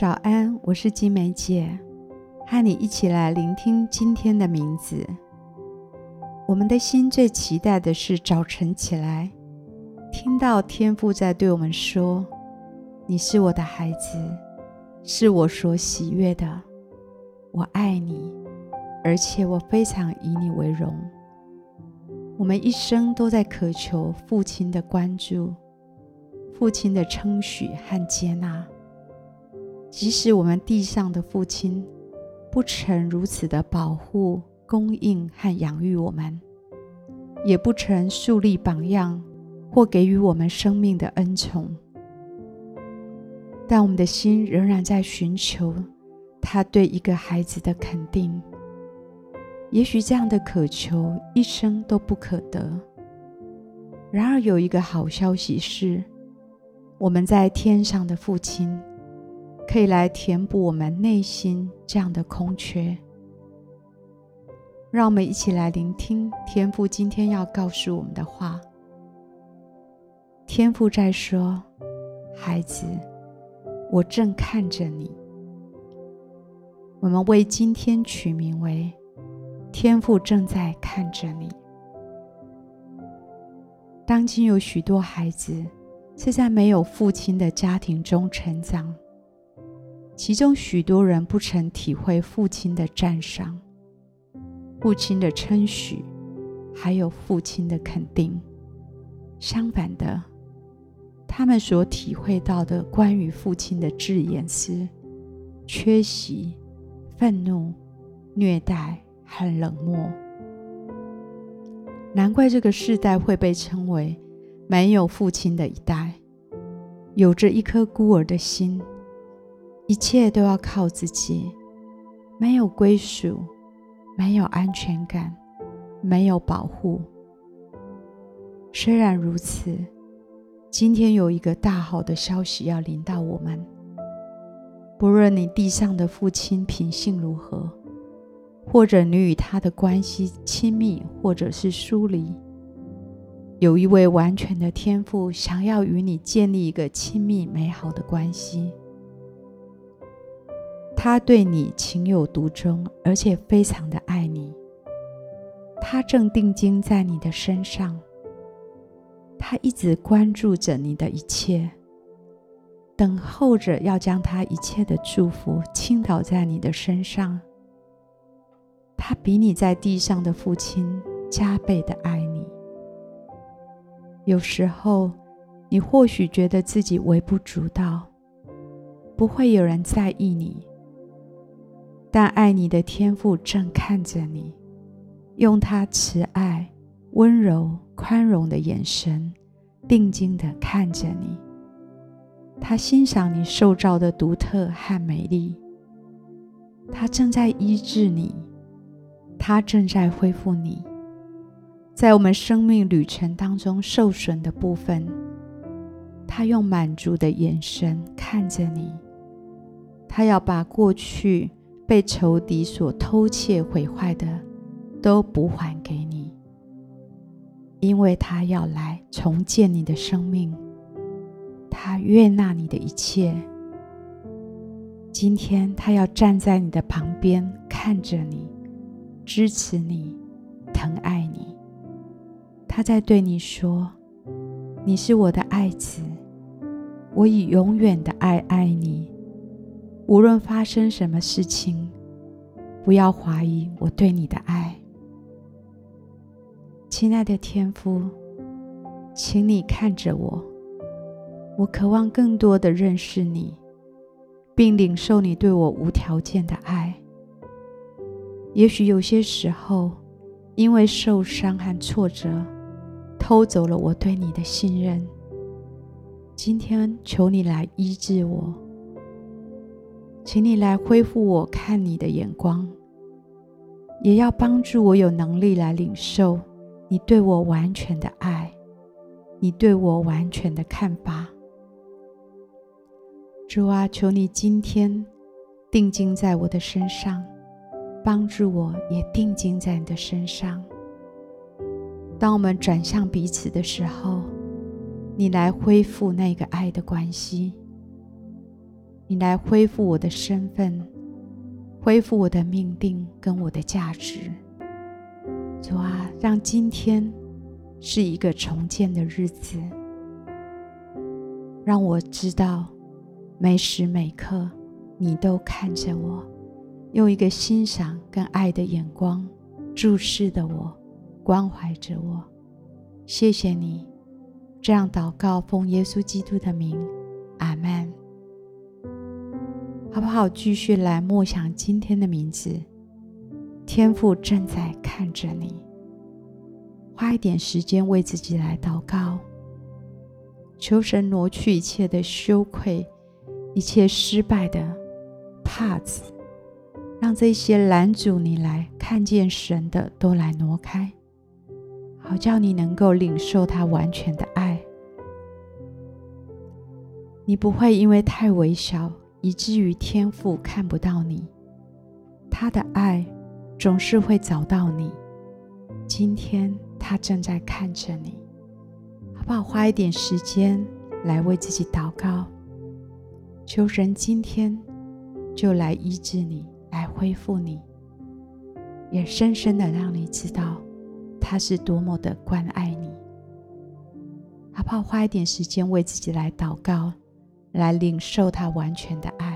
早安，我是金梅姐，和你一起来聆听今天的名字。我们的心最期待的是早晨起来，听到天父在对我们说：“你是我的孩子，是我所喜悦的，我爱你，而且我非常以你为荣。”我们一生都在渴求父亲的关注，父亲的称许和接纳。即使我们地上的父亲不曾如此的保护、供应和养育我们，也不曾树立榜样或给予我们生命的恩宠，但我们的心仍然在寻求他对一个孩子的肯定。也许这样的渴求一生都不可得。然而，有一个好消息是，我们在天上的父亲。可以来填补我们内心这样的空缺。让我们一起来聆听天父今天要告诉我们的话。天父在说：“孩子，我正看着你。”我们为今天取名为“天父正在看着你”。当今有许多孩子是在没有父亲的家庭中成长。其中许多人不曾体会父亲的赞赏、父亲的称许，还有父亲的肯定。相反的，他们所体会到的关于父亲的字眼是缺席、愤怒、虐待和冷漠。难怪这个世代会被称为没有父亲的一代，有着一颗孤儿的心。一切都要靠自己，没有归属，没有安全感，没有保护。虽然如此，今天有一个大好的消息要临到我们。不论你地上的父亲品性如何，或者你与他的关系亲密，或者是疏离，有一位完全的天父想要与你建立一个亲密美好的关系。他对你情有独钟，而且非常的爱你。他正定睛在你的身上，他一直关注着你的一切，等候着要将他一切的祝福倾倒在你的身上。他比你在地上的父亲加倍的爱你。有时候，你或许觉得自己微不足道，不会有人在意你。但爱你的天父正看着你，用他慈爱、温柔、宽容的眼神，定睛地看着你。他欣赏你受造的独特和美丽。他正在医治你，他正在恢复你。在我们生命旅程当中受损的部分，他用满足的眼神看着你。他要把过去。被仇敌所偷窃毁坏的，都补还给你，因为他要来重建你的生命，他悦纳你的一切。今天他要站在你的旁边，看着你，支持你，疼爱你。他在对你说：“你是我的爱子，我以永远的爱爱你。”无论发生什么事情，不要怀疑我对你的爱，亲爱的天父，请你看着我，我渴望更多的认识你，并领受你对我无条件的爱。也许有些时候，因为受伤和挫折，偷走了我对你的信任。今天求你来医治我。请你来恢复我看你的眼光，也要帮助我有能力来领受你对我完全的爱，你对我完全的看法。主啊，求你今天定睛在我的身上，帮助我也定睛在你的身上。当我们转向彼此的时候，你来恢复那个爱的关系。你来恢复我的身份，恢复我的命定跟我的价值。主啊，让今天是一个重建的日子，让我知道每时每刻你都看着我，用一个欣赏跟爱的眼光注视着我，关怀着我。谢谢你，这样祷告，奉耶稣基督的名，阿门。好不好？继续来默想今天的名字。天父正在看着你，花一点时间为自己来祷告，求神挪去一切的羞愧，一切失败的帕子，让这些拦阻你来看见神的都来挪开，好叫你能够领受他完全的爱。你不会因为太微小，以至于天父看不到你，他的爱。总是会找到你。今天他正在看着你，好不好？花一点时间来为自己祷告，求神今天就来医治你，来恢复你，也深深的让你知道他是多么的关爱你，好不好？花一点时间为自己来祷告，来领受他完全的爱。